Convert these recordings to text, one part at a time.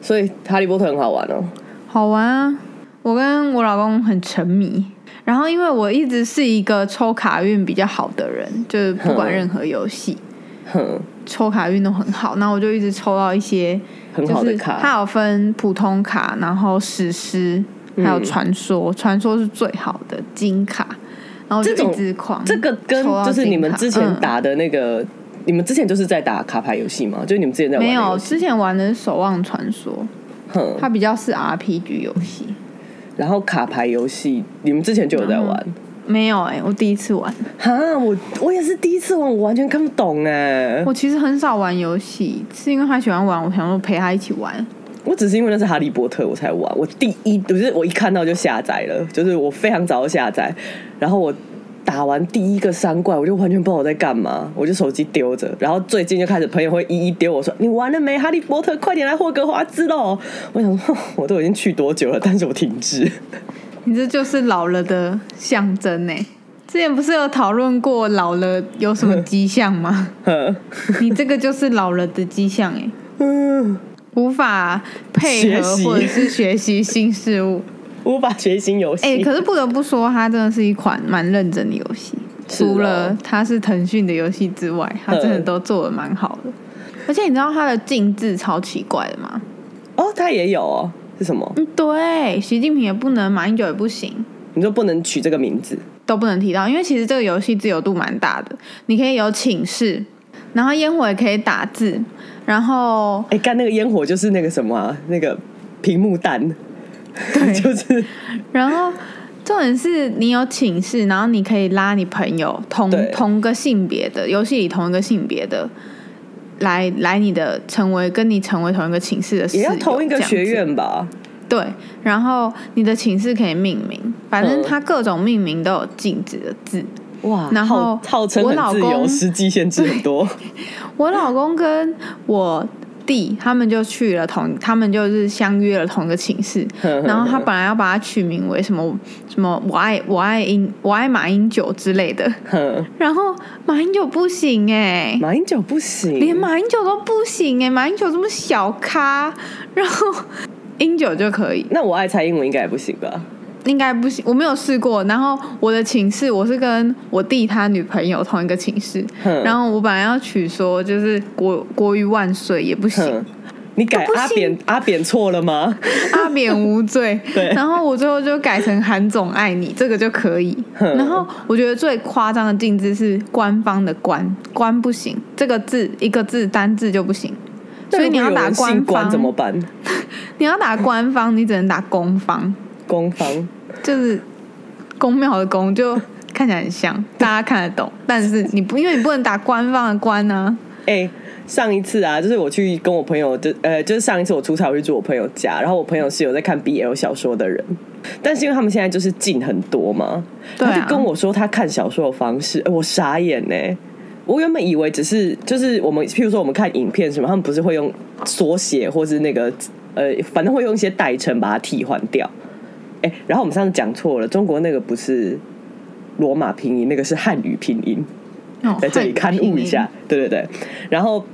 所以《哈利波特》很好玩哦。好玩啊！我跟我老公很沉迷。然后，因为我一直是一个抽卡运比较好的人，就是不管任何游戏，抽卡运都很好。那我就一直抽到一些很好的卡。它有分普通卡，然后史诗，还有传说，传说是最好的金卡，然后这种一直狂这个跟就是你们之前嗯打的那个，你们之前就是在打卡牌游戏吗？就是你们之前在玩的没有，之前玩的是《守望传说》，哼，它比较是 RPG 游戏。然后卡牌游戏你们之前就有在玩。没有哎、我第一次玩。哈，我我也是第一次玩，我完全看不懂哎。我其实很少玩游戏，是因为他喜欢玩，我想说陪他一起玩。我只是因为那是哈利波特我才玩。我第一，就是我一看到就下载了，就是我非常早就下载。然后我打完第一个三怪，我就完全不知道我在干嘛，我就手机丢着。然后最近就开始朋友会一一丢我说：“你玩了没？哈利波特，快点来霍格华兹喽！”我想说，我都已经去多久了，但是我停滞。你这就是老了的象征呢、之前不是有讨论过老了有什么迹象吗？哼 你这个就是老了的迹象哎、嗯，无法配合或者是学习新事物。无法学新游戏。哎、可是不得不说，它真的是一款蛮认真的游戏。哦除了它是腾讯的游戏之外，它真的嗯都做的蛮好的。而且你知道它的禁制超奇怪的吗？哦，它也有哦，是什么？嗯，对，习近平也不能，马英九也不行。你说不能取这个名字？都不能提到，因为其实这个游戏自由度蛮大的，你可以有请示，然后烟火也可以打字，然后哎，干那个烟火就是那个什么、啊，那个屏幕弹，对 就是 然后重点是你有寝室，然后你可以拉你朋友同同个性别的游戏里同一个性别的。来来，你的成为跟你成为同一个寝室的室友，也要同一个学院吧？对，然后你的寝室可以命名，反正嗯它各种命名都有禁止的字。哇，然后号号称我很自由，老公实际限制很多。我老公跟我弟他们就去了同，他们就是相约了同一个寝室，然后他本来要把它取名为什么什么我爱我爱英我爱马英九之类的，然后马英九不行哎、马英九不行，连马英九都不行哎、马英九这么小咖，然后英九就可以，那我爱蔡英文应该也不行吧？应该不行，我没有试过。然后我的寝室我是跟我弟他女朋友同一个寝室，然后我本来要取说就是国国语万岁也不行哼，，你改阿扁阿扁错了吗？阿扁无罪。对然后我最后就改成韩总爱你，这个就可以。哼然后我觉得最夸张的禁制是官方的官，官不行，这个字一个字单字就不行。所以你要打官方关怎么办？你要打官方，你只能打公方，公方就是公庙的公，就看起来很像，大家看得懂。但是你不，因为你不能打官方的官呢、哎、上一次啊，就是我去跟我朋友，就呃，就是上一次我出差，我去住我朋友家，然后我朋友是有在看 BL 小说的人，但是因为他们现在就是进很多嘛，他就跟我说他看小说的方式，哎我傻眼呢、我原本以为只是就是我们，譬如说我们看影片什么，他们不是会用缩写或是那个呃，反正会用一些代称把它替换掉。哎、然后我们上次讲错了，中国那个不是罗马拼音，那个是汉语拼音。哦在这里刊物一下，对对对。然后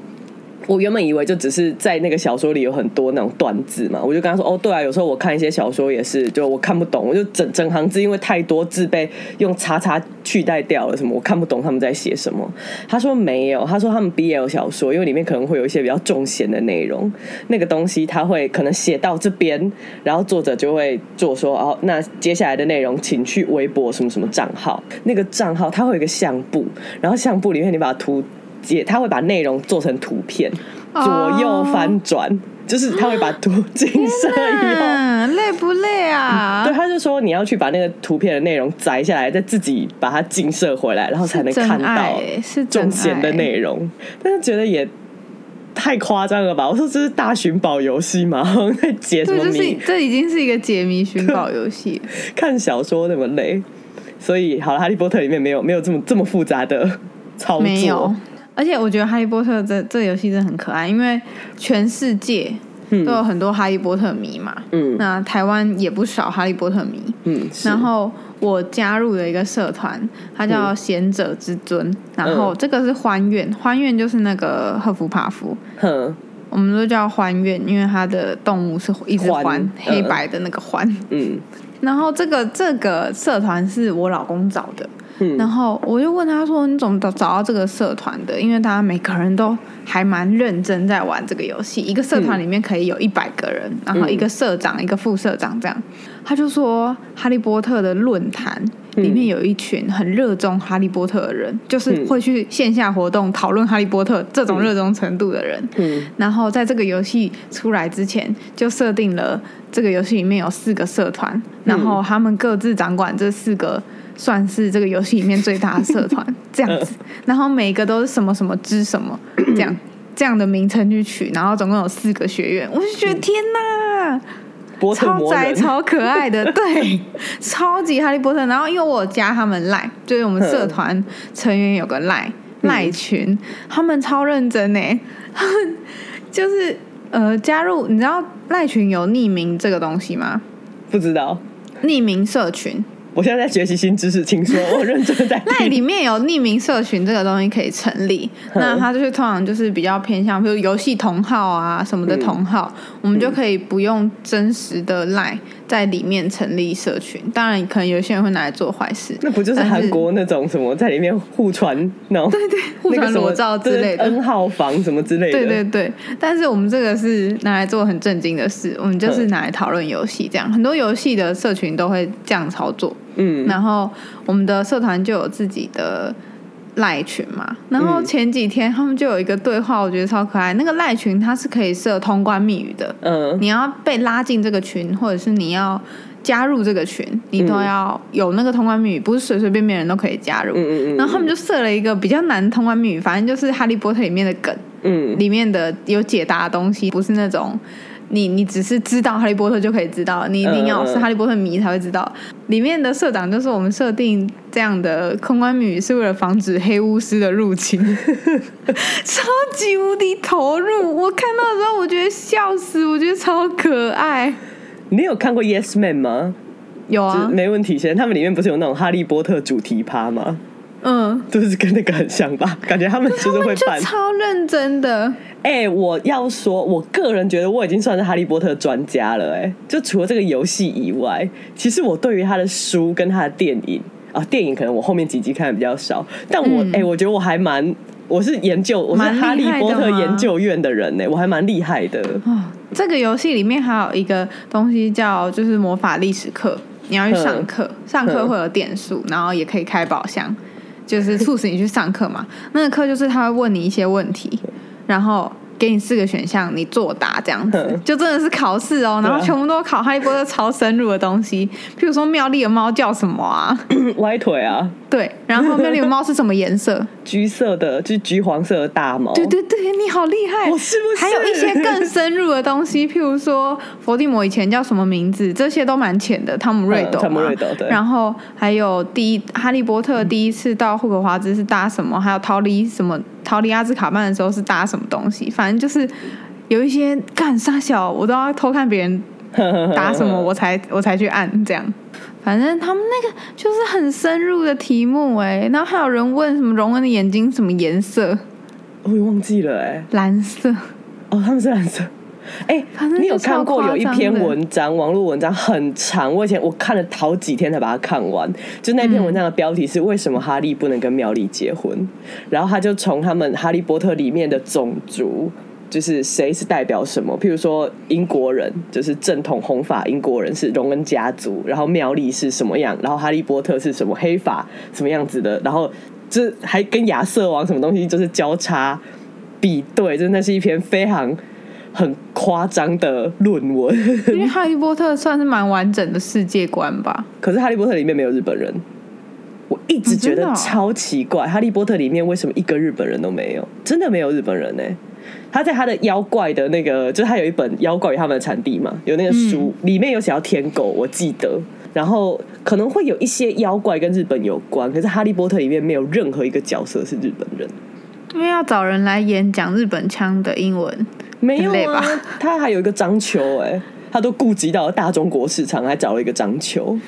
我原本以为就只是在那个小说里有很多那种段字嘛，我就跟他说：“哦，对啊，有时候我看一些小说也是，就我看不懂，我就整整行字因为太多字被用叉叉取代掉了，什么我看不懂他们在写什么。”他说没有，他说他们 BL 小说因为里面可能会有一些比较重咸的内容，那个东西他会可能写到这边，然后作者就会做说：“哦，那接下来的内容请去微博什么什么账号，那个账号它会有一个相簿，然后相簿里面你把图解，他会把内容做成图片，哦左右翻转，就是他会把图镜射以后。嗯，累不累啊？对，他就说你要去把那个图片的内容摘下来，再自己把它镜射回来，然后才能看到是中间的内容。但是觉得也太夸张了吧？我说这是大寻宝游戏吗？好 像在解什对，就是么谜？这已经是一个解谜寻宝游戏。看小说那么累，所以好了，《哈利波特》里面没有没有这么这么复杂的操作，没有，而且我觉得《哈利波特这》这游戏真的很可爱，因为全世界都有很多哈利波特迷嘛。嗯。那台湾也不少哈利波特迷。嗯，然后我加入了一个社团，它叫贤者之尊，然后嗯这个是欢愿，欢愿就是那个赫夫帕夫，哼，我们都叫欢愿，因为它的动物是一只獾獾，嗯。黑白的那个欢。嗯。然后这个这个社团是我老公找的，嗯。然后我就问他说：“你怎么找找到这个社团的？”因为大家每个人都还蛮认真在玩这个游戏，一个社团里面可以有一百个人，然后一个社长、一个副社长这样。他就说，哈利波特的论坛里面有一群很热衷哈利波特的人，就是会去线下活动讨论哈利波特这种热衷程度的人。嗯。然后在这个游戏出来之前，就设定了这个游戏里面有四个社团，然后他们各自掌管这四个，算是这个游戏里面最大的社团 这样子。然后每个都是什么什么之什么这样这样的名称去取，然后总共有四个学院，我就觉得天哪！超，宅超可爱的，对，超级哈利波特。然后因为我加他们赖，就是我们社团成员有个赖赖群，他们超认真呢，他们就是呃加入，你知道赖群有匿名这个东西吗？不知道。匿名社群，我现在在学习新知识，请说，我认真在 那。里面有匿名社群这个东西可以成立，那它就是通常就是比较偏向，比如游戏同号啊什么的同号，我们就可以不用真实的赖在里面成立社群。当然，可能有些人会拿来做坏事，那不就是但韩国那种什么在里面互传那种，对对，互传裸照之类的 N 号房什么之类的，对对对，但是我们这个是拿来做很正经的事，我们就是拿来讨论游戏，这样很多游戏的社群都会这样操作。嗯然后我们的社团就有自己的赖群嘛，然后嗯前几天他们就有一个对话，我觉得超可爱。那个赖群它是可以设通关密语的，嗯你要被拉进这个群，或者是你要加入这个群，你都要有那个通关密语，不是随随便便人都可以加入。嗯嗯嗯，然后他们就设了一个比较难通关密语，反正就是《哈利波特》里面的梗，嗯里面的有解答的东西，不是那种你你只是知道哈利波特就可以知道，你一定要是哈利波特迷才会知道。里面的社长就是我们设定这样的空关密语，是为了防止黑巫师的入侵，超级无敌投入。我看到的时候，我觉得笑死，我觉得超可爱。你有看过 Yes Man 吗？有啊，没问题先，他们里面不是有那种哈利波特主题趴吗？嗯，就是跟那个很像吧？感觉他们就是会就办。超认真的。哎、我要说，我个人觉得我已经算是哈利波特专家了、哎，就除了这个游戏以外，其实我对于他的书跟他的电影啊，电影可能我后面几集看的比较少，但我哎、我觉得我还蛮，我是研究，我是哈利波特研究院的人呢、我还蛮厉害的。哦，这个游戏里面还有一个东西叫就是魔法历史课，你要去上课，上课会有点数，然后也可以开宝箱，就是促使你去上课嘛。那个课就是他会问你一些问题，然后。给你四个选项，你作答这样子嗯，就真的是考试哦。然后全部都考哈利波特超深入的东西，譬如说妙丽的猫叫什么啊？歪腿啊，对，然后妙丽的猫是什么颜色？橘色的，就是橘黄色的大毛。对对对，你好厉害！我是不是还有一些更深入的东西，譬如说伏地魔以前叫什么名字，这些都蛮浅的。汤姆瑞斗嘛、嗯汤姆瑞斗对然后还有第一哈利波特第一次到霍格华兹是搭什么，还有逃离什么逃离阿兹卡班的时候是搭什么东西，反正就是有一些干傻小，我都要偷看别人搭什么，我才我才去按这样。反正他们那个就是很深入的题目哎，然后还有人问什么荣恩的眼睛什么颜色，我也忘记了哎、蓝色。哦，他们是蓝色。哎、你有看过有一篇文章，网络文章很长，我以前我看了好几天才把它看完。就那篇文章的标题是“为什么哈利不能跟妙丽结婚”，然后他就从他们《哈利波特》里面的种族。就是谁是代表什么？譬如说英国人，就是正统红发英国人是荣恩家族，然后妙丽是什么样，然后哈利波特是什么黑发什么样子的，然后这还跟亚瑟王什么东西就是交叉比对，真的是一篇非常很夸张的论文。因为哈利波特算是蛮完整的世界观吧。可是《哈利波特》里面没有日本人，我一直觉得超奇怪，哈利波特》里面为什么一个日本人都没有？真的没有日本人呢、他在他的妖怪的那个，就是他有一本《妖怪与他们的产地》嘛，有那个书、里面有写到天狗，我记得。然后可能会有一些妖怪跟日本有关，可是《哈利波特》里面没有任何一个角色是日本人。因为要找人来演讲日本腔的英文，没有啊他还有一个章丘哎、他都顾及到了大中国市场，还找了一个章丘。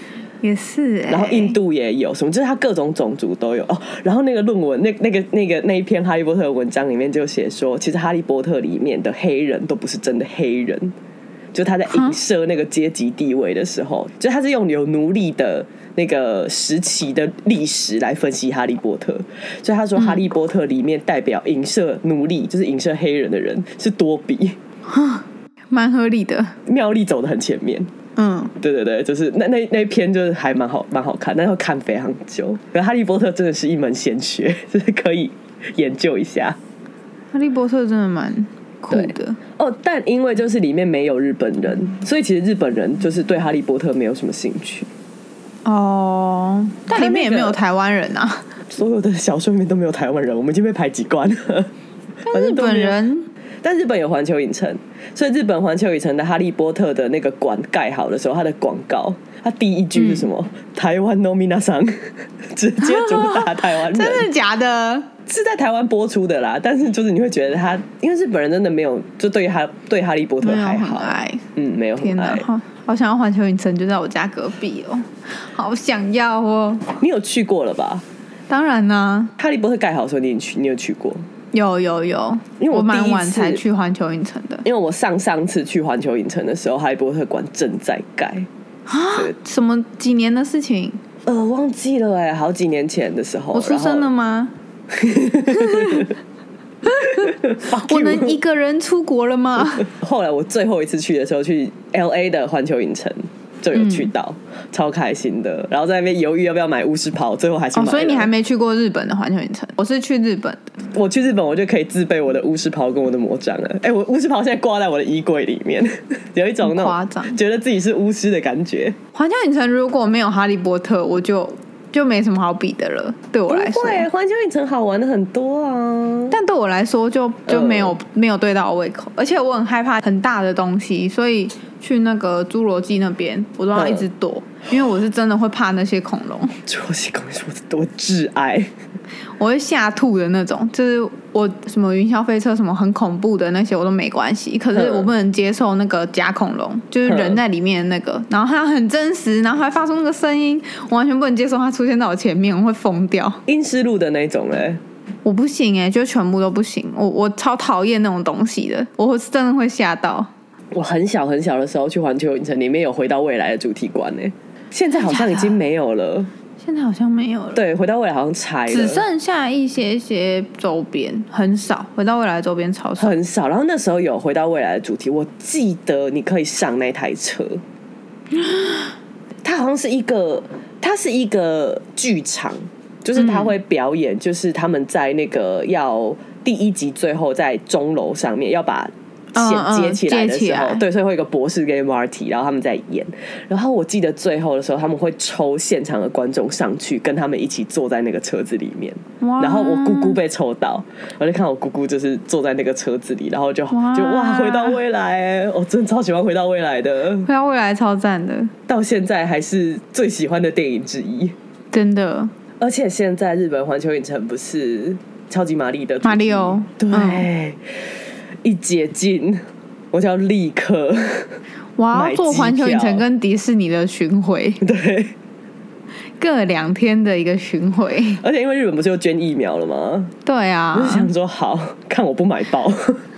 也是、欸。然后印度也有什么，就是他各种种族都有哦。然后那个论文，那那个那个那一篇哈利波特的文章里面就写说，其实哈利波特里面的黑人都不是真的黑人，就他在影射那个阶级地位的时候，就他是用有奴隶的那个时期的历史来分析哈利波特，所以他说哈利波特里面代表影射奴隶，就是影射黑人的人是多比，蛮合理的。妙丽走的很前面。嗯，对对对，就是那那那一篇就是还蛮好蛮好看，但要看非常久。可是哈利波特真的是一门显学，就 是可以研究一下。哈利波特真的蛮酷的。哦，但因为就是里面没有日本人，所以其实日本人就是对哈利波特没有什么兴趣。哦，但里面也没有台湾人啊。所有的小说里面都没有台湾人，我们已经被排挤惯了。但日本人，但日本有环球影城，所以日本环球影城的哈利波特的那个馆盖好的时候，它的广告，它第一句是什么？台湾 no mina 桑，直接主打台湾人。真的假的？是在台湾播出的啦，但是就是你会觉得他，因为日本人真的没有，就对哈对哈利波特还好，爱，嗯，没有天很爱。好好想要环球影城就在我家隔壁哦，好想要哦。你有去过了吧？当然啦、哈利波特盖好的时候，你有去，你有去过？有有有，因为我我蛮晚才去环球影城的。因为我上上次去环球影城的时候，哈利波特馆正在盖，啊什么几年的事情？呃，忘记了哎，好几年前的时候，我出生了吗？我能一个人出国了吗？后来我最后一次去的时候，去 L A 的环球影城就有去到，超开心的。然后在那边犹豫要不要买巫师袍，最后还是买哦，所以你还没去过日本的环球影城？我是去日本的。我去日本，我就可以自备我的巫师袍跟我的魔杖了。哎、我巫师袍现在挂在我的衣柜里面，有一种那种张觉得自己是巫师的感觉。环球影城如果没有哈利波特，我就就没什么好比的了。对我来说，环球影城好玩的很多啊。但对我来说就就没有、嗯没有对到胃口，而且我很害怕很大的东西，所以去那个侏罗纪那边我都要一直躲，因为我是真的会怕那些恐龙，侏罗纪恐龙是我的多挚爱。我会吓吐的那种。就是我什么云霄飞车什么很恐怖的那些我都没关系，可是嗯我不能接受那个假恐龙，就是人在里面的那个，然后它很真实，然后还发出那个声音，我完全不能接受它出现在我前面，我会疯掉。阴湿路的那种嘞，我不行哎、就全部都不行。我我超讨厌那种东西的，我是真的会吓到。我很小很小的时候去环球影城，里面有回到未来的主题馆呢。现在好像已经没有了。现在好像没有了，对，回到未来好像拆了，只剩下一些些周边，很少。回到未来的周边超少。很少。然后那时候有回到未来的主题，我记得你可以上那台车，它好像是一个，它是一个剧场，就是他会表演，就是他们在那个要第一集最后在钟楼上面要把。接起来的时候，来对，所以会有一个博士跟 Marty，然后他们在演。然后我记得最后的时候，他们会抽现场的观众上去，跟他们一起坐在那个车子里面。然后我姑姑被抽到，我就看我姑姑就是坐在那个车子里，然后就哇。就哇回到未来，我真的超喜欢回到未来的，回到未来超赞的，到现在还是最喜欢的电影之一。真的。而且现在日本环球影城不是超级玛丽的主题？马里奥对，嗯一解禁我就要立刻 我要做环球影城跟迪士尼的巡回，对，各两天的一个巡回。而且因为日本不是又捐疫苗了吗？对啊我想说好看我不买爆，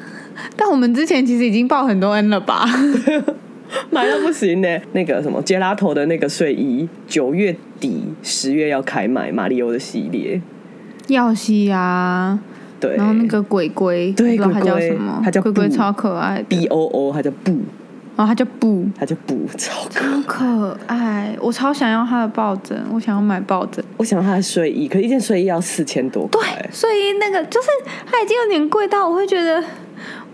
但我们之前其实已经报很多 N 了吧？买到不行呢。那个什么杰拉头的那个睡衣，九月底十月要开卖，马里欧的系列。耀西啊，对，然后那个鬼鬼，对它叫什么？它叫鬼鬼龟超可爱的，B O O，它叫布，然后它叫布，它叫布，超可超可爱，我超想要它的抱枕，我想要买抱枕。我想要它的睡衣，可一件睡衣要四千多对睡衣那个就是它已经有点贵到，我会觉得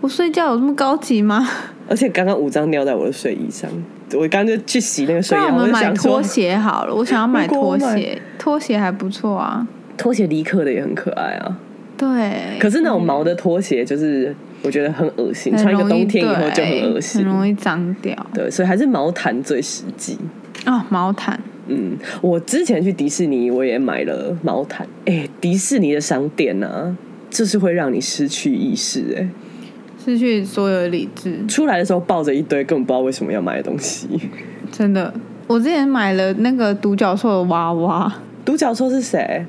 我睡觉有这么高级吗？而且刚刚五张尿在我的睡衣上，我刚刚就去洗那个睡衣，我我们买拖鞋好了，我想要买拖鞋，拖鞋还不错啊。拖鞋离克的也很可爱啊。对，可是那种毛的拖鞋，就是我觉得很恶心，穿一个冬天以后就很对恶心很。容易脏掉。对，所以还是毛毯最实际。哦，毛毯，嗯，我之前去迪士尼，我也买了毛毯。哎、迪士尼的商店啊，就是会让你失去意识、哎，失去所有的理智，出来的时候抱着一堆根本不知道为什么要买的东西。真的。我之前买了那个独角兽的娃娃，独角兽是谁？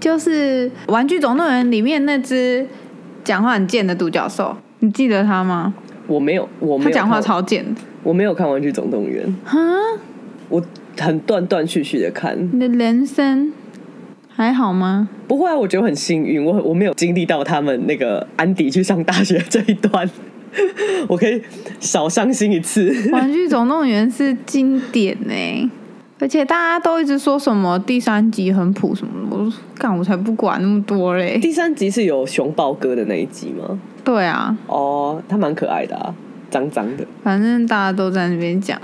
就是《玩具总动员》里面那只讲话很贱的独角兽，你记得他吗？我没有，我没有他讲话超贱的。我没有看《玩具总动员》，哈，我很断断续续的看。你的人生还好吗？不会啊，我觉得我很幸运，我我没有经历到他们那个安迪去上大学这一段，我可以少伤心一次。《玩具总动员》是经典呢、而且大家都一直说什么第三集很普什么的，我说干我才不管那么多嘞。第三集是有熊抱哥的那一集吗？对啊，哦，他蛮可爱的啊，脏脏的。反正大家都在那边讲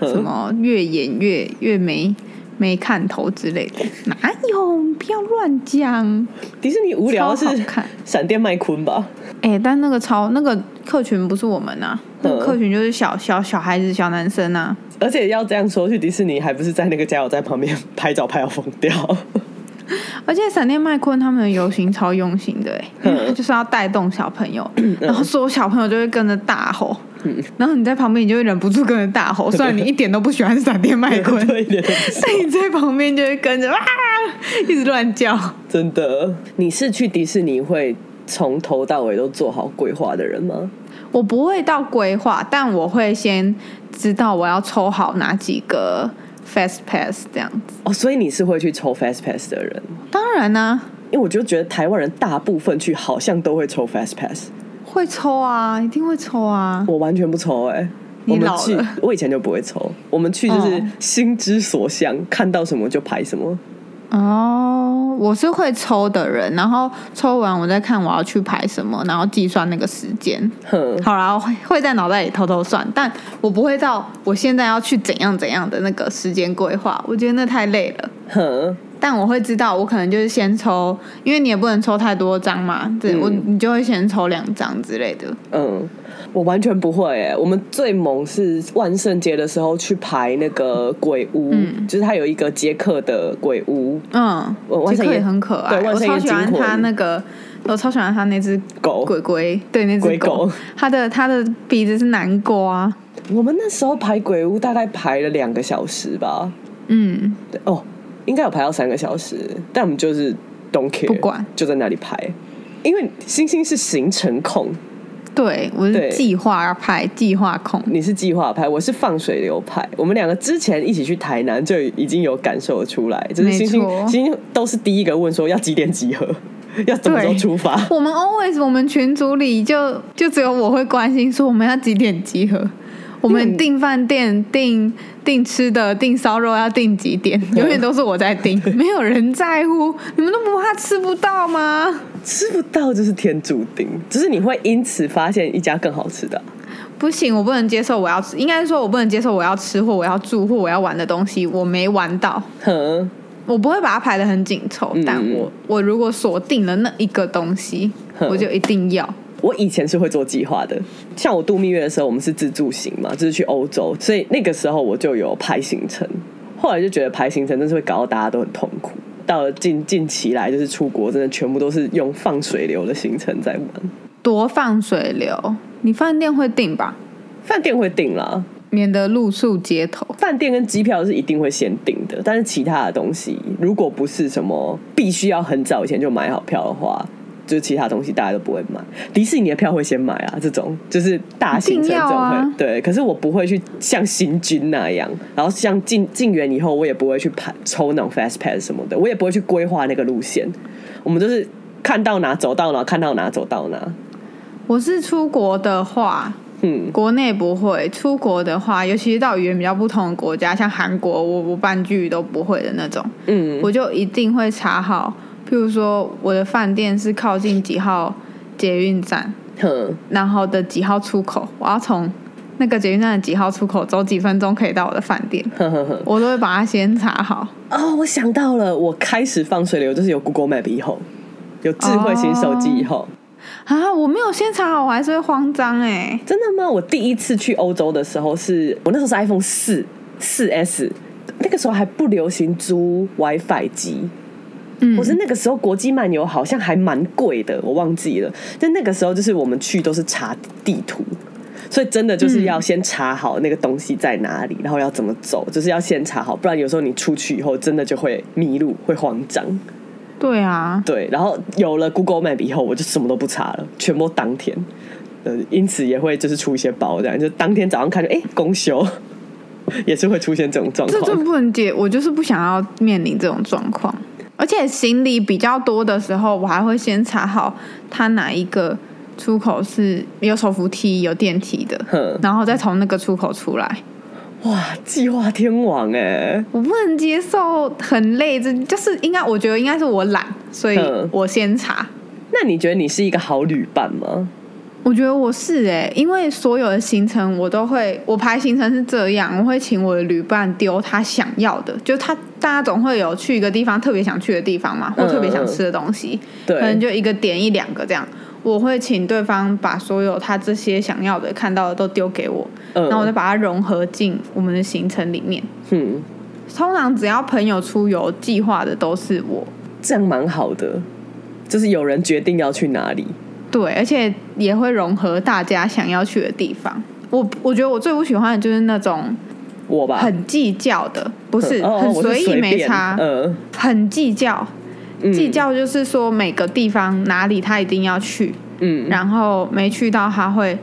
什么越演越越没没看头之类的，哪有？不要乱讲。迪士尼无聊是看 闪电麦昆吧？哎、但那个超那个客群不是我们啊，那客群就是小小小孩子、小男生啊。而且要这样说，去迪士尼还不是在那个加油站旁边拍照拍到疯掉。而且闪电麦昆他们的游行超用心的就是要带动小朋友，然后所有小朋友就会跟着大吼，然后你在旁边你就会忍不住跟着大吼，虽然你一点都不喜欢闪电麦昆，但你在旁边就会跟着哇，一直乱叫。真的。你是去迪士尼会从头到尾都做好规划的人吗？我不会到规划，但我会先知道我要抽好哪几个 fast pass 这样子。哦，所以你是会去抽 Fast Pass 的人，当然呢、因为我就觉得台湾人大部分去好像都会抽 Fast Pass，会抽啊，一定会抽啊。我完全不抽哎、你我们去，我以前就不会抽，我们去就是哦。心之所向，看到什么就排什么。哦，我是会抽的人，然后抽完我再看我要去排什么，然后计算那个时间。好啦，我会会在脑袋里偷偷算，但我不会到我现在要去怎样怎样的那个时间规划，我觉得那太累了。但我会知道，我可能就是先抽，因为你也不能抽太多张嘛，对、嗯我你就会先抽两张之类的。嗯，我完全不会哎、我们最猛是万圣节的时候去排那个鬼屋，嗯。就是它有一个捷克的鬼屋。嗯杰克也很可爱，我对万圣夜超喜欢他那个，我超喜欢他那只狗。鬼鬼，对那只鬼狗。它的它的鼻子是南瓜，我们那时候排鬼屋大概排了两个小时吧，嗯，对哦，应该有排到三个小时，但我们就是 don't care，不管。就在那里排，因为星星是行程控，对我是计划派计划控，你是计划派，我是放水流派。我们两个之前一起去台南就已经有感受出来，就是星星星星都是第一个问说要几点集合，要怎么时候出发。我们 always 我们群组里就就只有我会关心说我们要几点集合。我们订饭店、订订吃的、订烧肉要订几点？永远都是我在订，没有人在乎。你们都不怕吃不到吗？吃不到就是天注定，只是你会因此发现一家更好吃的啊、不行，我不能接受我要吃，应该是说我不能接受我要吃或我要住或我要玩的东西我没玩到。哼，我不会把它排的很紧凑，嗯但我我如果锁定了那一个东西，我就一定要。我以前是会做计划的，像我度蜜月的时候，我们是自助行嘛，就是去欧洲，所以那个时候我就有排行程。后来就觉得排行程真是会搞到大家都很痛苦。到了近近期来，就是出国，真的全部都是用放水流的行程在玩。多放水流，你饭店会订吧，饭店会订啦，免得露宿街头。饭店跟机票是一定会先订的，但是其他的东西，如果不是什么必须要很早以前就买好票的话，就是其他东西大家都不会买。迪士尼的票会先买啊，这种就是大行程一定这种会、啊对。可是我不会去像行军那样，然后像进进园以后，我也不会去排抽那种 fast pass 什么的，我也不会去规划那个路线。我们都是看到哪走到哪，看到哪走到哪。我是出国的话，嗯，国内不会；出国的话，尤其是到语言比较不同的国家，像韩国，我我半句都不会的那种，嗯，我就一定会查好。譬如说，我的饭店是靠近几号捷运站，哼，然后的几号出口，我要从那个捷运站的几号出口走几分钟可以到我的饭店，呵呵呵。我都会把它先查好。哦，我想到了，我开始放水流就是有 Google Map 以后，有智慧型手机以后。啊，我没有先查好，我还是会慌张哎、真的吗？我第一次去欧洲的时候是，我那时候是 iPhone 四四 S，那个时候还不流行租 WiFi 机，嗯或是那个时候国际漫游好像还蛮贵的，我忘记了。但那个时候就是我们去都是查地图，所以真的就是要先查好那个东西在哪里，然后要怎么走，就是要先查好，不然有时候你出去以后真的就会迷路，会慌张。对啊，对，然后有了 Google Map 以后，我就什么都不查了，全部当天。呃，因此也会就是出一些包，这样就当天早上看，哎，公休，也是会出现这种状这这况。不能解，我就是不想要面临这种状况。而且行李比较多的时候，我还会先查好它哪一个出口是有手扶梯、有电梯的，然后再从那个出口出来。哇，计划天王哎，我不能接受很累，这就是应该，我觉得应该是我懒，所以嗯我先查。那你觉得你是一个好旅伴吗？我觉得我是哎、因为所有的行程我都会，我排行程是这样，我会请我的旅伴丢他想要的，就他大家总会有去一个地方特别想去的地方嘛，或特别想吃的东西，对可能就一个点一两个这样。我会请对方把所有他这些想要的、看到的都丢给我，嗯，然后我就把它融合进我们的行程里面。嗯，通常只要朋友出游计划的都是我，这样蛮好的，就是有人决定要去哪里。对，而且也会融合大家想要去的地方。我我觉得我最不喜欢的就是那种我吧，很计较的，不是、哦很随意没差，嗯，很计较。嗯计，较就是说每个地方哪里他一定要去，嗯，然后没去到他会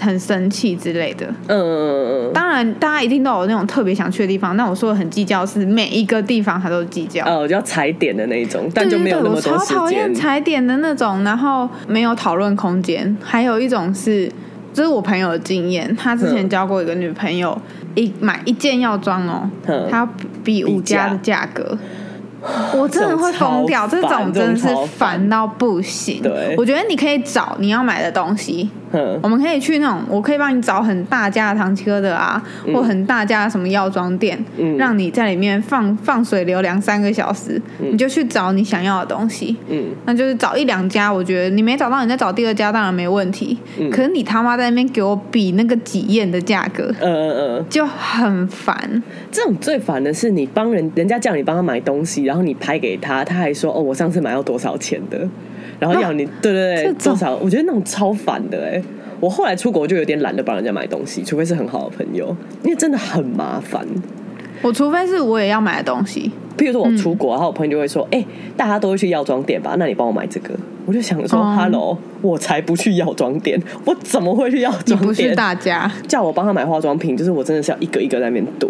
很生气之类的。嗯当然，大家一定都有那种特别想去的地方。那我说的很计较是每一个地方他都计较。嗯，哦，就要踩点的那一种，但对就没有那么多时我超讨厌。踩点的那种，然后没有讨论空间。还有一种是，这是我朋友的经验，他之前嗯交过一个女朋友，一买一件药妆哦，嗯他比五家的价格。我真的会疯掉，这这种超烦种真的是烦烦到不行。对我觉得你可以找你要买的东西，嗯我们可以去那种，我可以帮你找很大家的唐吉诃德啊，或很大家的什么药妆店，嗯。让你在里面放放水流两三个小时，你就去找你想要的东西。嗯，那就是找一两家，我觉得你没找到，你再找第二家当然没问题。嗯。可是你他妈在那边给我比那个几验的价格，嗯嗯嗯，就很烦。这种最烦的是你帮人人家叫你帮他买东西，然后你拍给他，他还说哦，我上次买要多少钱的，然后要你、对对对这种多少，我觉得那种超烦的哎。我后来出国就有点懒得帮人家买东西，除非是很好的朋友，因为真的很麻烦。我除非是我也要买的东西，譬如说我出国，然后我朋友就会说：“哎、大家都会去药妆店吧？那你帮我买这个。”我就想说、哦 h e l l o 我才不去药妆店，我怎么会去药你妆不是店？大家，叫我帮他买化妆品，就是我真的是要一个一个在那边堆，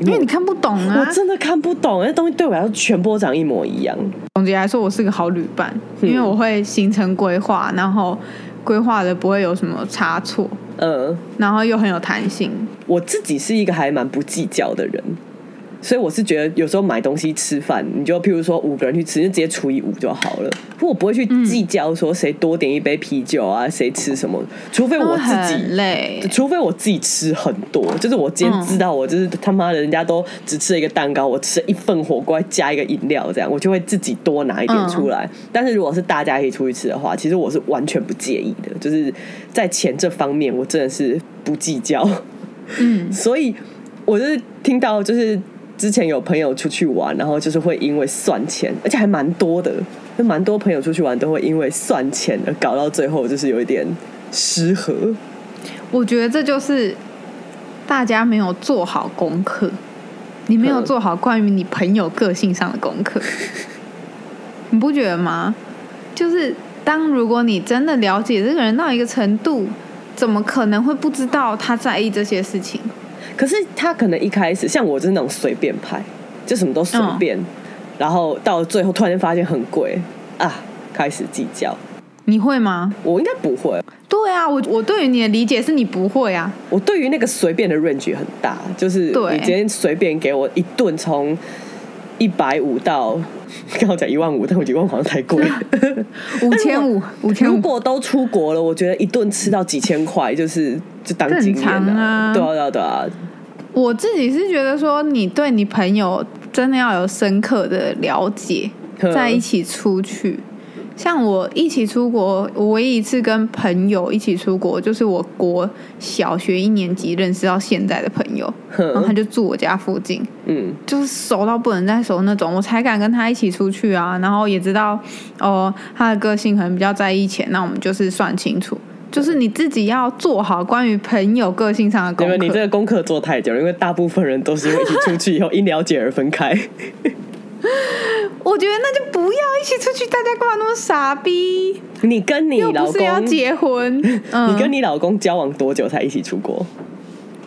因为你看不懂啊我。真的看不懂，那东西对我来说全部都长一模一样。总结来说，我是个好旅伴，嗯因为我会行程规划，然后规划的不会有什么差错，嗯，然后又很有弹性。我自己是一个还蛮不计较的人，所以我是觉得有时候买东西吃饭，你就譬如说五个人去吃，就直接除以五就好了。我不会去计较说谁多点一杯啤酒啊，谁吃什么，除非我自己累，除非我自己吃很多，就是我今天嗯知道我就是他妈的，人家都只吃了一个蛋糕，我吃了一份火锅加一个饮料，这样我就会自己多拿一点出来。但是如果是大家一起出去吃的话，其实我是完全不介意的，就是在钱这方面我真的是不计较。嗯，所以我就是听到就是。之前有朋友出去玩，然后就是会因为算钱，而且还蛮多的，就蛮多朋友出去玩都会因为算钱而搞到最后就是有一点失和。我觉得这就是大家没有做好功课，你没有嗯做好关于你朋友个性上的功课，你不觉得吗？就是当如果你真的了解这个人到一个程度，怎么可能会不知道他在意这些事情？可是他可能一开始像我就是那种随便派，就什么都随便，然后到最后突然间发现很贵啊，开始计较。你会吗？我应该不会，对啊，我我对于你的理解是你不会啊。我对于那个随便的 range 很大，就是你今天随便给我一顿从一百五到刚好讲一万五，但我觉得一万好像太贵。五千五，五千五，如果都出国了，我觉得一顿吃到几千块，就是就当经验正常啊对啊对啊对啊，我自己是觉得说，你对你朋友真的要有深刻的了解，嗯在一起出去。像我一起出国，我唯一一次跟朋友一起出国，就是我国小学一年级认识到现在的朋友，然后他就住我家附近，嗯就是熟到不能再熟那种，我才敢跟他一起出去啊。然后也知道哦，他的个性可能比较在意钱，那我们就是算清楚，就是你自己要做好关于朋友个性上的功课。因为你这个功课做太久了，因为大部分人都是会一起出去以后因了解而分开。我觉得那就不要一起出去，大家干嘛那么傻逼？你跟你老公，不是要结婚，嗯、你跟你老公交往多久才一起出国？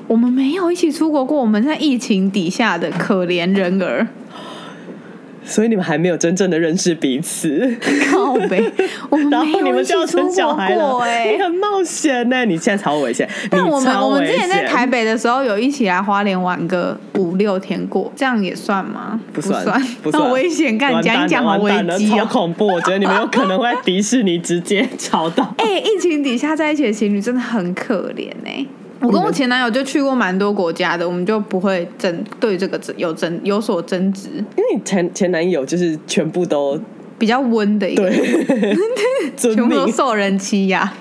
我们没有一起出国过，我们在疫情底下的可怜人儿。所以你们还没有真正的认识彼此，靠北，我们然后你们就要生小孩了，过哎、你很冒险呢、你现在超危险，但我们我们之前在台北的时候，有一起来花莲玩个五六天过，这样也算吗？不算，算，不算，好危险，干讲一讲好危机哦。超恐怖！我觉得你们有可能会在迪士尼直接 吵到。哎、疫情底下在一起的情侣真的很可怜哎、我跟我前男友就去过蛮多国家的，我们就不会争对这个争有争有所争执，因为你前前男友就是全部都比较温的一个，对 全部都，受人欺压。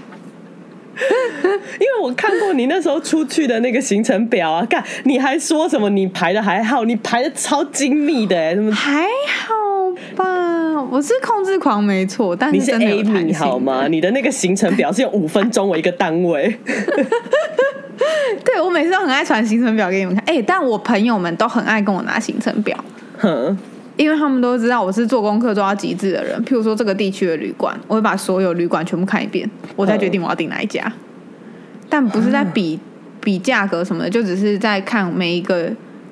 因为我看过你那时候出去的那个行程表啊，看你还说什么你排的还好，你排的超精密的哎，什么还好吧，我是控制狂没错，但你是是真的有 A 弹米性好吗？你的那个行程表是用五分钟为一个单位，对我每次都很爱传行程表给你们看，哎、但我朋友们都很爱跟我拿行程表，哼，因为他们都知道我是做功课做到极致的人。譬如说这个地区的旅馆，我会把所有旅馆全部看一遍，我再决定我要订哪一家。但不是在比比价格什么的，就只是在看每一个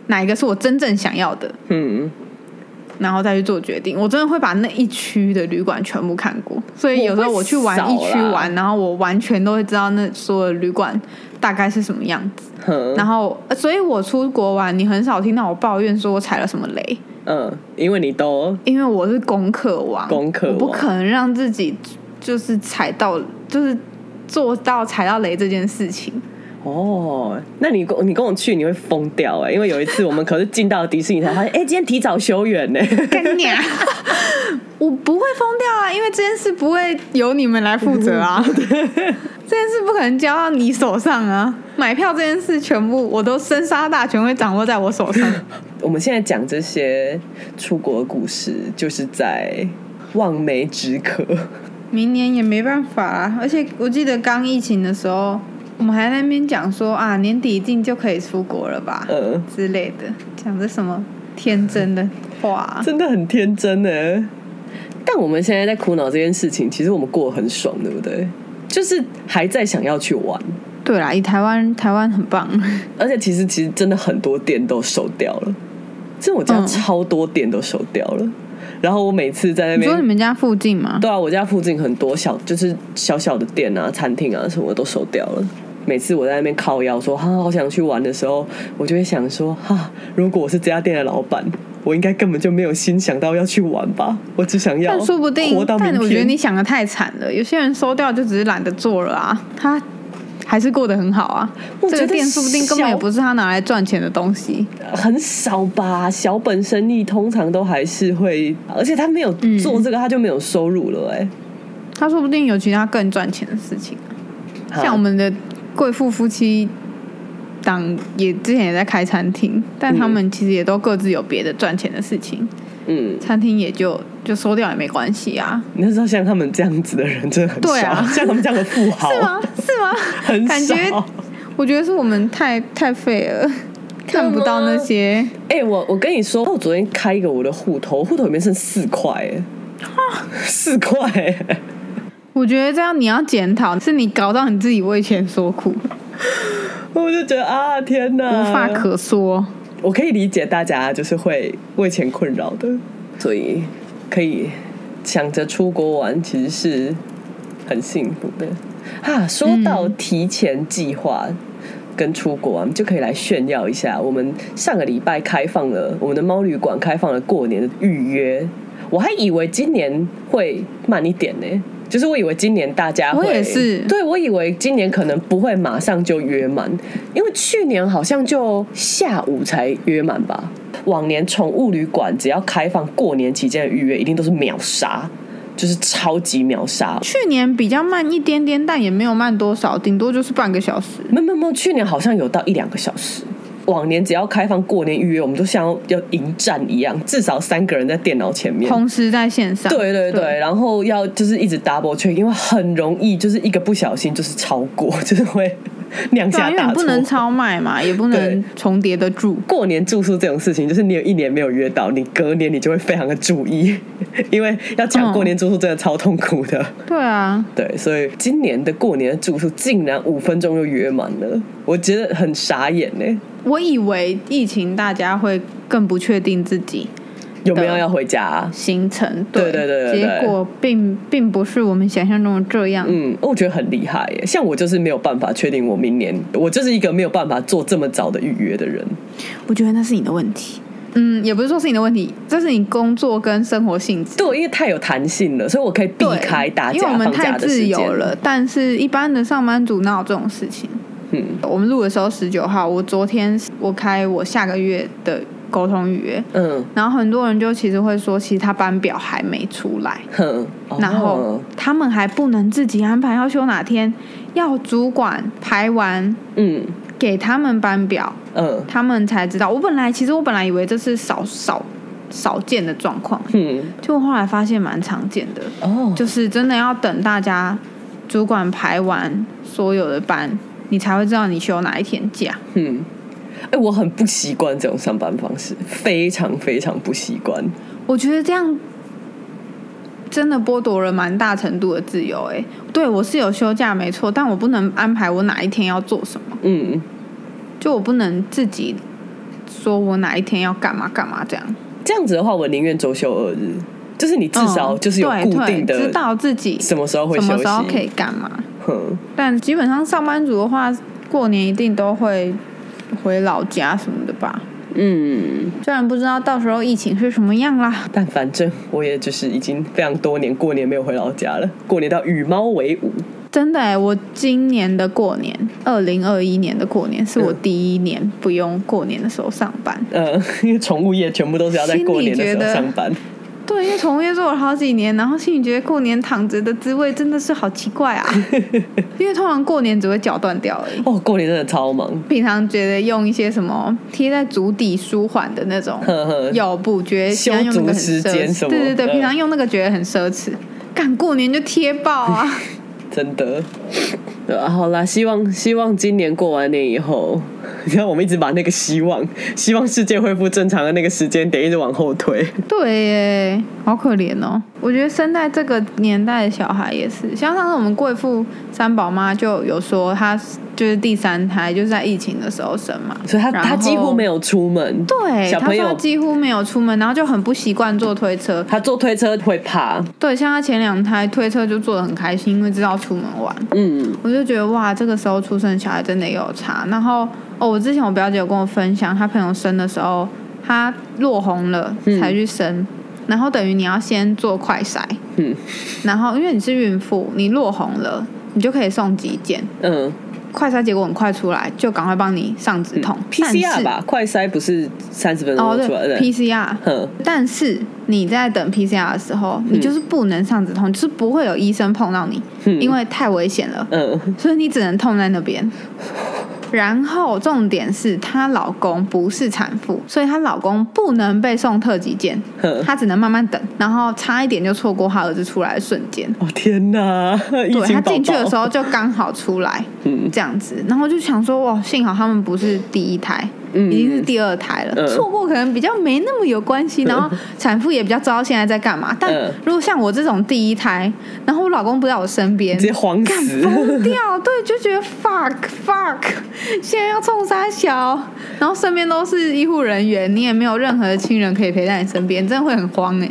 哪一个是我真正想要的，嗯，然后再去做决定。我真的会把那一区的旅馆全部看过，所以有时候我去玩一区玩，然后我完全都会知道那所有旅馆大概是什么样子。哼，然后，呃所以我出国玩，你很少听到我抱怨说我踩了什么雷，嗯，因为你都因为我是功课王，功课王我不可能让自己就是踩到，就是做到踩到雷这件事情。哦，那你跟你跟我去你会疯掉哎，因为有一次我们可是进到迪士尼才发现，哎、今天提早休园呢。干你啊！我不会疯掉啊，因为这件事不会由你们来负责啊，这件事不可能交到你手上啊。买票这件事全部我都生杀大权会掌握在我手上。我们现在讲这些出国的故事，就是在望梅止渴。明年也没办法啊，而且我记得刚疫情的时候，我们还在那边讲说啊，年底一定就可以出国了吧，嗯，之类的，讲的什么天真的话。真的很天真呢。但我们现在在苦恼这件事情，其实我们过得很爽，对不对？就是还在想要去玩，对啦，以台湾台湾很棒，而且其实其实真的很多店都收掉了，这我家嗯超多店都收掉了。然后我每次在那你说你们家附近吗？对啊，我家附近很多小就是小小的店啊、餐厅啊什么都收掉了。每次我在那边靠腰说哈、好想去玩的时候，我就会想说哈、如果我是这家店的老板，我应该根本就没有心想到要去玩吧，我只想要但说不定。但我觉得你想的太惨了。有些人收掉就只是懒得做了啊，他还是过得很好啊。我觉得这个店说不定根本也不是他拿来赚钱的东西。很少吧，小本生意通常都还是会，而且他没有嗯做这个，他就没有收入了、哎、他说不定有其他更赚钱的事情啊，像我们的贵妇夫妻档也之前也在开餐厅，但他们其实也都各自有别的赚钱的事情，嗯，餐厅也就就收掉也没关系啊，你知道像他们这样子的人真的很少，对啊像他们这样的富豪是吗？是吗？很感觉。我觉得是我们太太废了，看不到那些。哎、我我跟你说，我昨天开一个我的户头，户头里面剩四块，哎，四块，哎我觉得这样你要检讨，是你搞到你自己为钱所苦，我就觉得啊，天哪，无话可说。我可以理解大家就是会为钱困扰的，所以可以想着出国玩，其实是很幸福的啊。说到提前计划跟出国玩，我们就可以来炫耀一下，我们上个礼拜开放了我们的猫旅馆开放了过年的预约，我还以为今年会慢一点呢。就是我以为今年大家会，我也是对我以为今年可能不会马上就约满，因为去年好像就下午才约满吧。往年宠物旅馆只要开放过年期间的预约，一定都是秒杀，就是超级秒杀。去年比较慢一点点，但也没有慢多少，顶多就是半个小时。没没有没有，去年好像有到一两个小时，往年只要开放过年预约，我们都像要迎战一样，至少三个人在电脑前面。同时在线上，对对对，然后要就是一直 double check，因为很容易就是一个不小心就是超过，就是会 酿对啊，下大错。因为你不能超卖嘛，也不能重叠的住。过年住宿这种事情，就是你有一年没有约到，你隔年你就会非常的注意，因为要抢过年住宿真的超痛苦的。对啊，对，所以今年的过年的住宿竟然五分钟就约满了，我觉得很傻眼呢。我以为疫情大家会更不确定自己有没有要回家、啊？行程，对对对对对结果并并不是我们想象中的这样。嗯，我觉得很厉害耶。像我就是没有办法确定我明年，我就是一个没有办法做这么早的预约的人。我觉得那是你的问题。嗯，也不是说是你的问题，这是你工作跟生活性质。对，因为太有弹性了，所以我可以避对，开大因为我们家放假太自的时间由了。。但是一般的上班族哪有这种事情？嗯我们录的时候十九号，我昨天我开我下个月的沟通预约，嗯。然后很多人就其实会说，其实他班表还没出来，哼，然后哦他们还不能自己安排要休哪天，要主管排完嗯。给他们班表，嗯。他们才知道。我本来其实我本来以为这是少少少见的状况，嗯。结果后来发现蛮常见的，哦，就是真的要等大家主管排完所有的班，你才会知道你休哪一天假。嗯，哎、我很不习惯这种上班方式，非常非常不习惯。我觉得这样真的剥夺了蛮大程度的自由、欸。哎，对我是有休假没错，但我不能安排我哪一天要做什么，嗯，就我不能自己说我哪一天要干嘛干嘛这样。这样子的话，我宁愿周休二日，就是你至少嗯就是有固定的对知道自己什么时候会休息，什么时候可以干嘛。哼，但基本上上班族的话，过年一定都会回老家什么的吧。嗯，虽然不知道到时候疫情是什么样啦，但反正我也就是已经非常多年过年没有回老家了，过年到与猫为伍。真的哎，我今年的过年，二零二一年的过年是我第一年不用过年的时候上班。嗯，因为宠物业全部都是要在过年的时候上班。对，因为宠物业做了好几年，然后心里觉得过年躺着的滋味真的是好奇怪啊。因为通常过年只会脚断掉而已。哦，过年真的超忙。平常觉得用一些什么贴在足底舒缓的那种呵呵腰部，觉得修平常用那个很奢侈。对对对，嗯平常用那个觉得很奢侈，赶过年就贴爆啊！真的。对啊，好啦，希望希望今年过完年以后，你看我们一直把那个希望，希望世界恢复正常的那个时间点一直往后推。对耶，好可怜哦。我觉得生在这个年代的小孩也是，像上次我们贵妇三宝妈就有说，她就是第三胎，就是在疫情的时候生嘛，所以他然后他几乎没有出门。对，小朋友几乎没有出门，然后就很不习惯坐推车。她坐推车会怕。对，像她前两胎推车就坐得很开心，因为知道出门玩。嗯我就觉得哇，这个时候出生的小孩真的有差。然后哦，我之前我表姐有跟我分享，她朋友生的时候，她落红了嗯。才去生，然后等于你要先做快筛，嗯。然后因为你是孕妇，你落红了，你就可以送急检，嗯快筛结果很快出来，就赶快帮你上止痛。但，PCR 是吧，快筛不是三十分哦，对钟出来的。，PCR。哼，但是你在等 PCR 的时候，你就是不能上止痛，就是不会有医生碰到你，嗯因为太危险了。嗯所以你只能痛在那边。然后重点是她老公不是产妇，所以她老公不能被送特急件哼，她只能慢慢等，然后差一点就错过她儿子出来的瞬间。哦天哪！疫对她进去的时候就刚好出来，嗯这样子，然后就想说哇，幸好他们不是第一胎，嗯已经是第二胎了，嗯错过可能比较没那么有关系，然后产妇也比较知道现在在干嘛。但嗯如果像我这种第一胎，然后我老公不在我身边，直接慌干死。疯掉，对，就觉得 fuck fuck，现在要冲杀小，然后身边都是医护人员，你也没有任何的亲人可以陪在你身边，真的会很慌哎。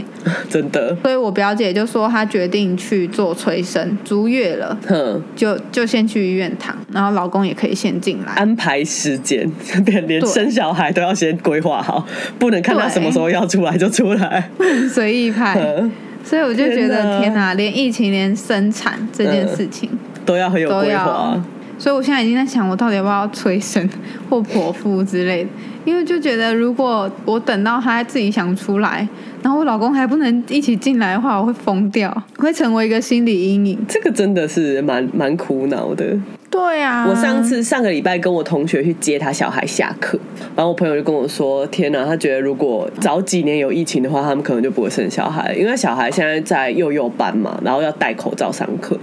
真的，所以我表姐就说她决定去做催生，足月了，哼，就就先去医院躺，然后老公也可以先进来。安排时间，连连生小孩都要先规划好，不能看他什么时候要出来就出来。随意派，嗯所以我就觉得天哪，连疫情连生产这件事情。都要很有规划。所以我现在已经在想，我到底要不要催生 或剖腹之类的，因为就觉得如果我等到他自己想出来，然后我老公还不能一起进来的话，我会疯掉，会成为一个心理阴影。这个真的是蛮蛮苦恼的。对啊，我上次上个礼拜跟我同学去接他小孩下课，然后我朋友就跟我说：“天哪，他觉得如果早几年有疫情的话，他们可能就不会生小孩，因为小孩现在在幼幼班嘛，然后要戴口罩上课，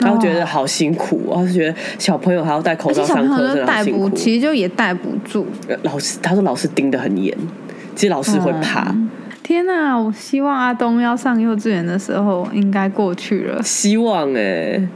然后觉得好辛苦，我就觉得小朋友还要戴口罩上课，真的好辛苦。其实就也戴不住。老师他说老师盯得很严，其实老师会怕。嗯天哪！我希望阿东要上幼稚园的时候应该过去了。希望哎、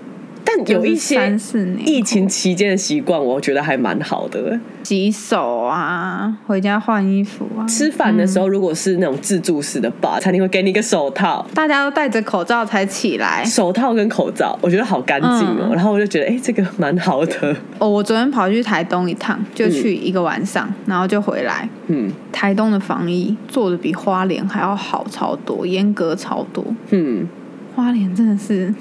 但有一些疫情期间的习惯，我觉得还蛮好的。洗手啊，回家换衣服啊。吃饭的时候，如果是那种自助式的吧，餐厅会给你一个手套，大家都戴着口罩才起来。手套跟口罩，我觉得好干净哦。嗯然后我就觉得，哎、这个蛮好的。哦，我昨天跑去台东一趟，就去一个晚上，然后就回来。嗯台东的防疫做的比花莲还要好超多，严格超多。嗯，花莲真的是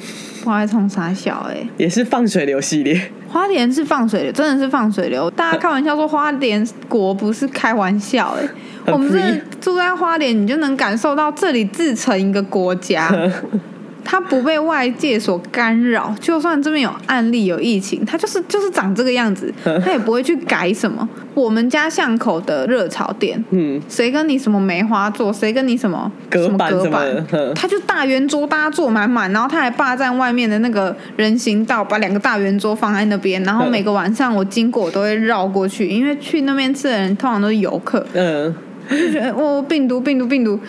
不爱冲傻小哎、也是放水流系列。花莲是放水流，真的是放水流。大家开玩笑说花莲国不是开玩笑哎、很我们这住在花莲，你就能感受到这里自成一个国家。它不被外界所干扰，就算这边有案例有疫情，它就是就是长这个样子，它也不会去改什么。我们家巷口的热炒店，嗯，谁跟你什么梅花座，谁跟你什么隔板什么他就大圆桌，大家坐满满，然后他还霸占外面的那个人行道，把两个大圆桌放在那边，然后每个晚上我经过我都会绕过去，因为去那边吃的人通常都是游客，嗯，就觉得哦病毒病毒病毒，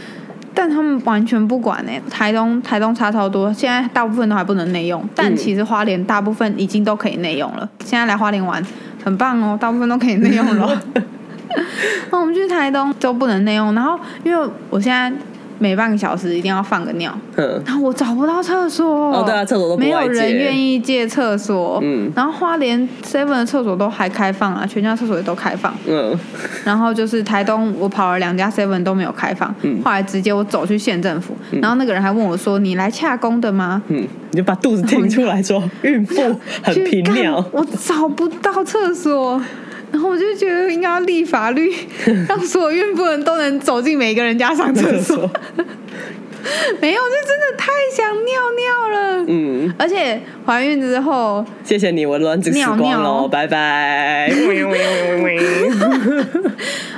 但他们完全不管呢、台东台东差超多，现在大部分都还不能内用，但嗯其实花莲大部分已经都可以内用了。现在来花莲玩很棒哦，大部分都可以内用了。那我们去台东都不能内用，然后因为我现在每半个小时一定要放个尿，嗯，然后我找不到厕所。哦对啊厕所都没有人愿意借厕所。嗯然后花莲 seven 的厕所都还开放啊，全家厕所也都开放。嗯，然后就是台东，我跑了两家 seven 都没有开放。嗯后来直接我走去县政府，然后那个人还问我说：“你来洽公的吗嗯，你就把肚子挺出来说，孕妇？” 很频尿。我找不到厕所。然后我就觉得应该要立法律，让所有孕妇人都能走进每个人家上厕所。没有，这真的太想尿尿了。嗯，而且怀孕之后，谢谢你，我的卵子死尿光尿喽，拜拜。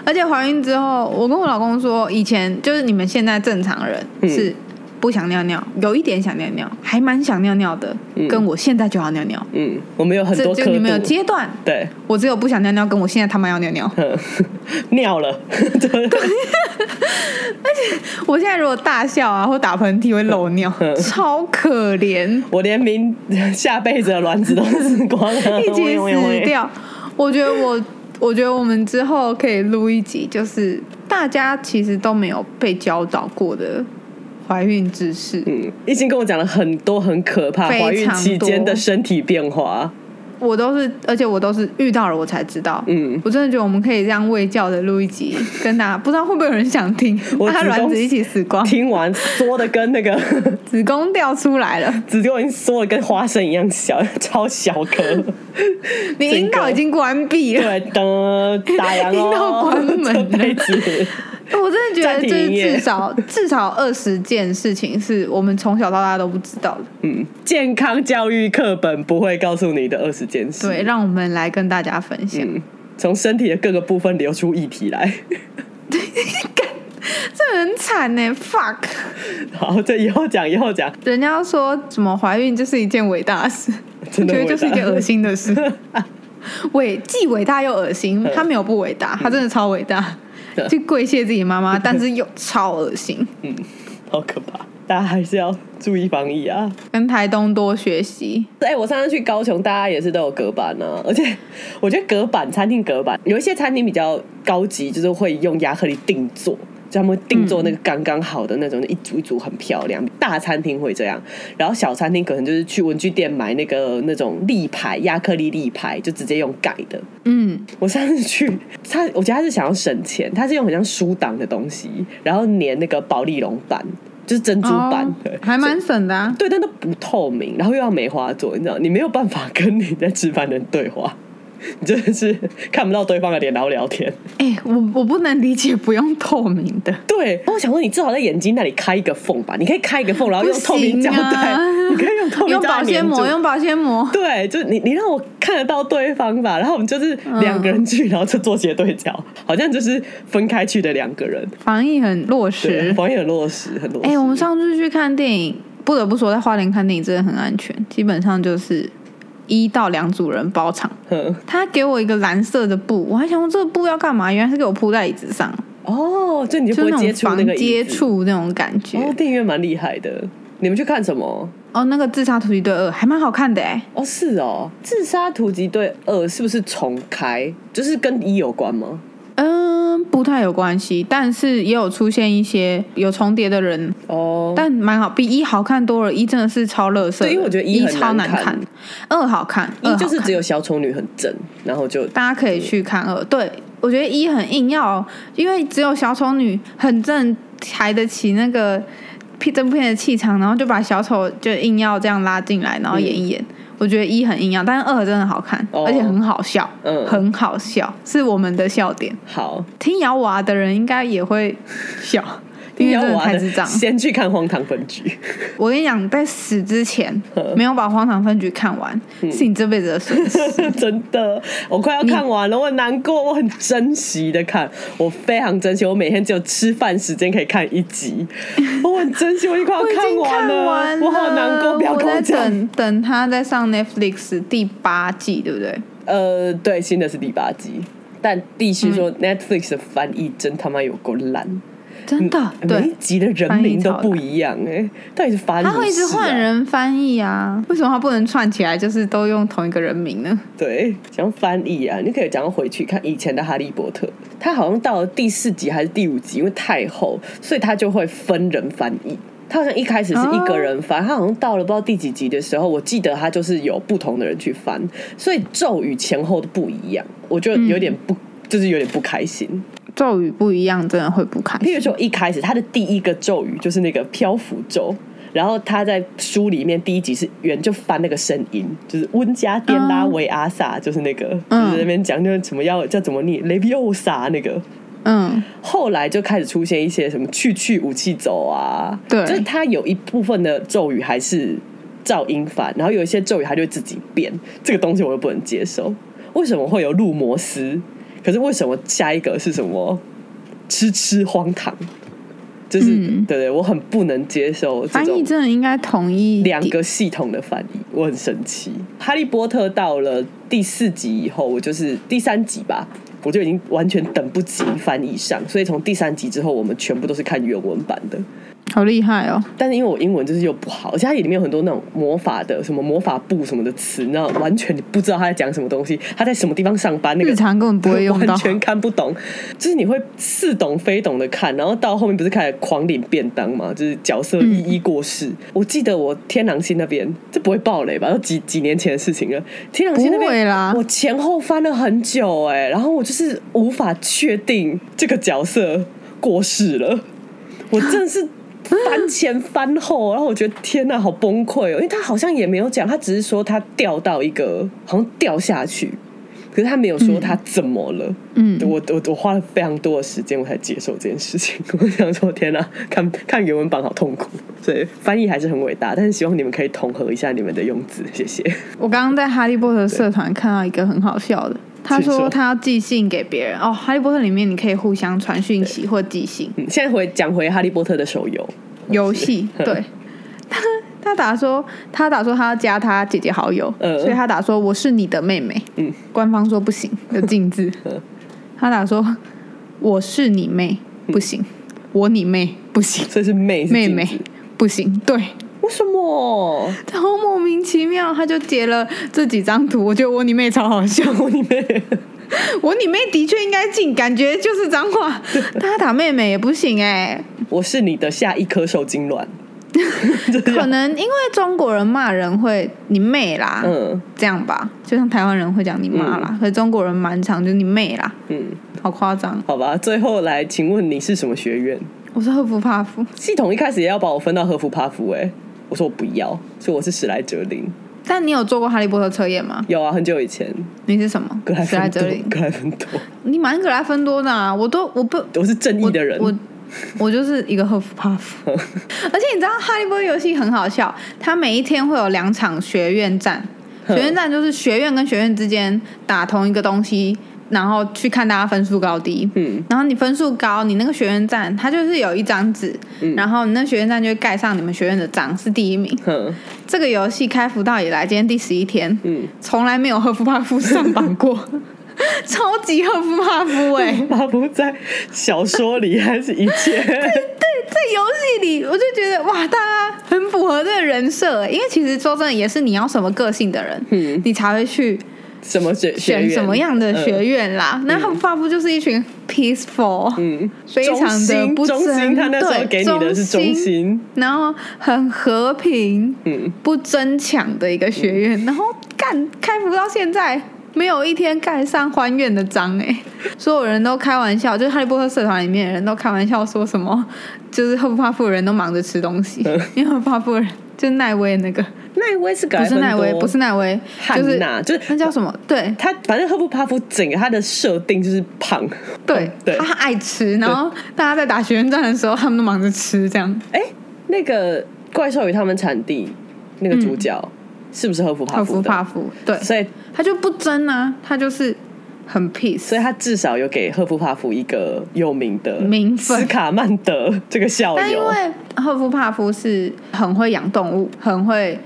而且怀孕之后，我跟我老公说，以前就是你们现在正常人嗯是不想尿尿，有一点想尿尿，还蛮想尿尿的，嗯跟我现在就要尿尿。嗯，我们有很多就你们有。阶段，对，我只有不想尿尿，跟我现在他妈要尿尿。嗯 尿了。对 而且我现在如果大笑啊或打喷嚏会漏尿，嗯超可怜，我连明下辈子的卵子都死光了，一起死掉。我觉得我，我觉得我们之后可以录一集，就是大家其实都没有被教导过的怀孕知识。嗯，已经跟我讲了很多很可怕怀孕期间的身体变化。我都是，而且我都是遇到了我才知道。嗯我真的觉得我们可以这样喂教的录一集，跟大家不知道会不会有人想听，我把他卵子一起死光，听完缩的跟那个 子宫掉出来了，子宫已经缩的跟花生一样小，超小颗。你阴道已经关闭了。对，等，打烊阴道哦，关门了 我真的觉得这是至少至少二十件事情是我们从小到大都不知道的。嗯，健康教育课本不会告诉你的二十件事。对，让我们来跟大家分享。嗯，从身体的各个部分流出议题来。这很惨呢，fuck！好，这以后讲，以后讲，人家说什么怀孕就是一件伟大的事，我真的觉得就是一件恶心的事。嗯伟既伟大又恶心，他没有不伟大，他真的超伟大，嗯 去跪谢自己妈妈，但是又超恶心。嗯，好可怕，大家还是要注意防疫啊。跟台东多学习，哎、我上次去高雄，大家也是都有隔板啊，而且 我觉得隔板餐厅隔板有一些餐厅比较高级，就是会用亚克力定做。就他们会定做那个刚刚好的那种，一组一组很漂亮。大餐厅会这样，然后小餐厅可能就是去文具店买那个那种立牌亚克力立牌，就直接用改的。嗯，我上次去，他我觉得他是想要省钱，他是用很像书档的东西，然后粘那个保丽龙板，就是珍珠板，哦对，还蛮省的啊。对，但都不透明，然后又要梅花座，你知道，你没有办法跟你在吃饭的人对话。你真的是看不到对方的脸，然后聊天。哎、我我不能理解不用透明的，对，我想说，你至少在眼睛那里开一个缝吧，你可以开一个缝，然后用透明胶带，啊 你可以用透明胶带用保鲜膜，用保鲜膜。对，就是你，你让我看得到对方吧，然后我们就是两个人去，然后就做斜对角，好像就是分开去的两个人。防疫很落，实。防疫很落实，很落实。哎、我们上次去看电影，不得不说，在花莲看电影真的很安全，基本上就是一到两组人包场。他给我一个蓝色的布，我还想说这个布要干嘛？原来是给我铺在椅子上，哦，就你就就不会接触那个椅接。触那种感觉。哦，电影院蛮厉害的。你们去看什么？哦，那个《自杀突击队二》还蛮好看的哎。哦，是哦，《自杀突击队二》是不是重开？就是跟一有关吗？嗯，不太有关系，但是也有出现一些有重叠的人，哦，但蛮好，比一好看多了。一真的是超乐色因为我觉得一超难难看。二好看，一就是只有小丑女很正，然后就大家可以去看二。对我觉得一很硬要，因为只有小丑女很正，抬得起那个片这部片的气场，然后就把小丑就硬要这样拉进来，然后演一演。我觉得一很营养，但是二真的好看，哦而且很好笑，嗯很好笑，是我们的笑点。好。听摇娃的人应该也会笑，因为真的要玩的太智障。先去看《荒唐分局》。我跟你讲，在死之前 嗯没有把《荒唐分局》看完，是你这辈子的损失。真的，我快要看完了，我很难过，我很珍惜的看，我非常珍惜，我每天只有吃饭时间可以看一集，我很珍惜，我已经快要看完了，我好难过，不要跟我讲。等等他在上 Netflix 第八季，对不对？呃，对，新的是第八季，但必须嗯说 Netflix 的翻译真他妈有够烂，真的，每一，集的人名都不一样哎、到底是发生他会一直换人翻译啊，为什么他不能串起来，就是都用同一个人名呢？对，讲翻译啊，你可以讲回去看以前的《哈利波特》，他好像到了第四集还是第五集，因为太厚，所以他就会分人翻译。他好像一开始是一个人翻，他好像到了不知道第几集的时候，我记得他就是有不同的人去翻，所以咒语前后都不一样，我就有点不，就是有点不开心。咒语不一样，真的会不开心。譬如说一开始他的第一个咒语就是那个漂浮咒。然后他在书里面第一集是原就翻那个声音，就是温加颠拉维阿萨，就是那个，嗯就是那边讲就是什么要叫怎么念雷比欧萨那个，嗯，后来就开始出现一些什么去去武器走啊，对就是他有一部分的咒语还是照音翻，然后有一些咒语他就自己变，这个东西我又不能接受。为什么会有路摩斯？可是为什么下一个是什么吃吃荒唐？就是、嗯对对，我很不能接受这翻译真的应该统一一点两个系统的翻译，我很生气。哈利波特到了第四集以后，我就是第三集吧，我就已经完全等不及翻译上，所以从第三集之后，我们全部都是看原文版的。好厉害哦！但是因为我英文就是又不好，而且它里面有很多那种魔法的什么魔法布什么的词，你知道，完全你不知道他在讲什么东西，他在什么地方上班，那个日常根本不会用到完全看不懂。就是你会似懂非懂的看，然后到后面不是开始狂领便当嘛，就是角色一一过世。我记得我天狼星那边，这不会爆雷吧？都几几年前的事情了。天狼星那边啦我前后翻了很久哎、然后我就是无法确定这个角色过世了，我真的是。翻前翻后，然后我觉得天呐，好崩溃哦！因为他好像也没有讲，他只是说他掉到一个好像掉下去，可是他没有说他怎么了。嗯我我我花了非常多的时间，我才接受这件事情。我想说，天呐，看看原文版好痛苦。所以翻译还是很伟大，但是希望你们可以统合一下你们的用字，谢谢。我刚刚在哈利波特社团看到一个很好笑的，他说说。他要寄信给别人。哦。哈利波特里面你可以互相传讯息或寄信。嗯，现在回讲回哈利波特的手游，游戏，对。他 他打说他打说他要加他姐姐好友，嗯。所以他打说我是你的妹妹，嗯，官方说不行，有禁字。他打说我是你妹不行，我你妹不行，这是妹是妹妹不行，对。为什么？然后莫名其妙，他就截了这几张图，我觉得我你妹超好笑。我你妹，我你妹的确应该进，感觉就是脏话。他打妹妹也不行哎、我是你的下一颗受精卵。可能因为中国人骂人会你妹啦，嗯这样吧，就像台湾人会讲你妈啦，可是中国人蛮常就你妹啦，嗯，好夸张。好吧。最后来，请问你是什么学院？我是赫夫帕夫，系统一开始也要把我分到和服帕夫、哎，我说我不要，所以我是史莱哲林。但你有做过哈利波特测验吗？有啊，很久以前，你是什么？格莱史莱芬多哲林，。格莱芬多，你蛮格莱芬多的啊，我都我不我是正义的人。我我我就是一个赫夫帕夫，而且你知道《哈利波特》游戏很好笑，它每一天会有两场学院战，学院战就是学院跟学院之间打同一个东西，然后去看大家分数高低。嗯，然后你分数高，你那个学院站它就是有一张纸，嗯。然后你那学院站就会盖上你们学院的章，是第一名。哼，这个游戏开服到以来，今天第十一天，嗯，从来没有赫夫帕夫上榜过，超级赫夫帕夫哎、他不在小说里还是一切？对，在游戏里，我就觉得哇，大家很符合这个人设，因为其实说真的，也是你要什么个性的人，嗯。你才会去什么学学选什么样的学嗯院啦。那赫夫帕夫就是一群 peaceful，、嗯，非常的不争他那时候对给你的是中中心，然后很和平、嗯，不争抢的一个学院，然后干开服到现在。没有一天盖上欢院的章哎、所有人都开玩笑，就是哈利波特社团里面的人都开玩笑说什么，就是赫夫帕夫的人都忙着吃东西，因为赫夫帕夫的人就是奈威那个，奈威是格不是奈威，不是奈威，就是汉娜，就是那叫什么？对。他，反正赫夫帕夫整个他的设定就是胖，对 对。他爱吃，然后大家在打学院战的时候，他们都忙着吃，这样。哎，那个怪兽与他们产地那个主角、是不是赫夫帕赫夫赫？夫帕夫，对，所以他就不争啊，他就是很 peace，所以他至少有给赫夫帕夫一个有名的名分斯卡曼德这个校友。但因为赫夫帕夫是很会养动物，很会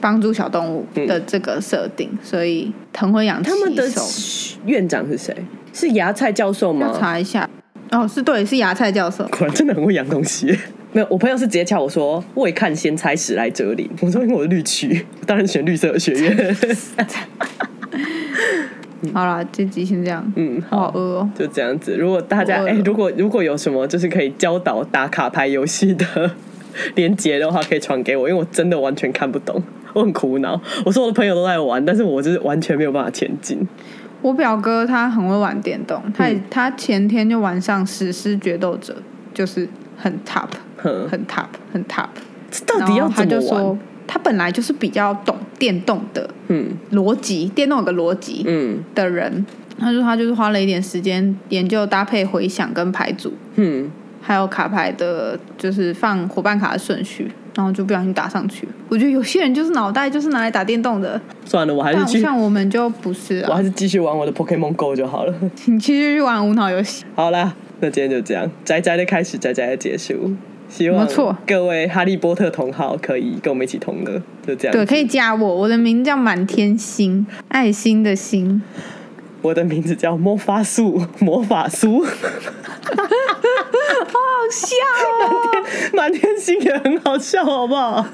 帮助小动物的这个设定，所以很会养他们的院长是谁？是芽菜教授要吗？查一下。哦，是对，是芽菜教授。果然真的很会养东西。没有，我朋友是直接叫我说“未看先猜史莱哲林”，我说因为我是绿区，当然选绿色的学院。好啦，这集先这样。嗯，好饿哦。就这样子。如果大家哎、如果如果有什么就是可以教导打卡牌游戏的连接的话，可以传给我，因为我真的完全看不懂，我很苦恼。我说我的朋友都在玩，但是我就是完全没有办法前进。我表哥他很会玩电动，他也、嗯他前天就玩上《史诗决斗者》，就是很 top，哼，很 top，很 top。这到底要他怎么玩就说？，他本来就是比较懂电动的嗯逻辑，电动有个逻辑嗯的人。他说他就是花了一点时间研究搭配回响跟牌组，嗯，还有卡牌的，就是放伙伴卡的顺序，然后就不小心打上去。我觉得有些人就是脑袋就是拿来打电动的，算了，我还是但去，像我们就不是啊。我还是继续玩我的 Pokemon Go 就好了。你继续去玩无脑游戏，好啦，那今天就这样，宅宅的开始，宅宅的结束。希望各位哈利波特同好可以跟我们一起同乐，就这样。对，可以加我，我的名字叫满天星，爱心的心。我的名字叫魔法树，魔法苏，好笑哦！满天星也很好笑，好不好？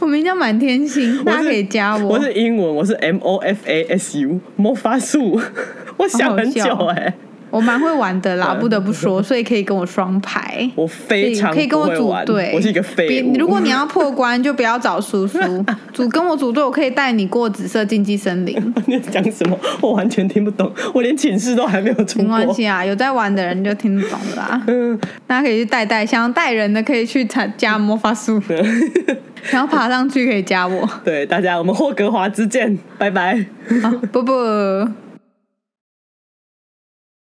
我名叫满天星，大家可以加我。我是英文，我是 M O F A S U，魔法树。我想很久哎、我蛮会玩的啦，嗯不得不说，所以可以跟我双排。我非常可以跟我组队，我是一个废物。如果你要破关，就不要找叔叔，组跟我组队，我可以带你过紫色禁忌森林。你在讲什么，我完全听不懂，我连寝室都还没有出没。关系啊，有在玩的人就听得懂的啦。嗯，大家可以去带带，想要带人的可以去参加魔法术，想要爬上去可以加我。对大家，我们霍格华兹见，拜拜。好，不不。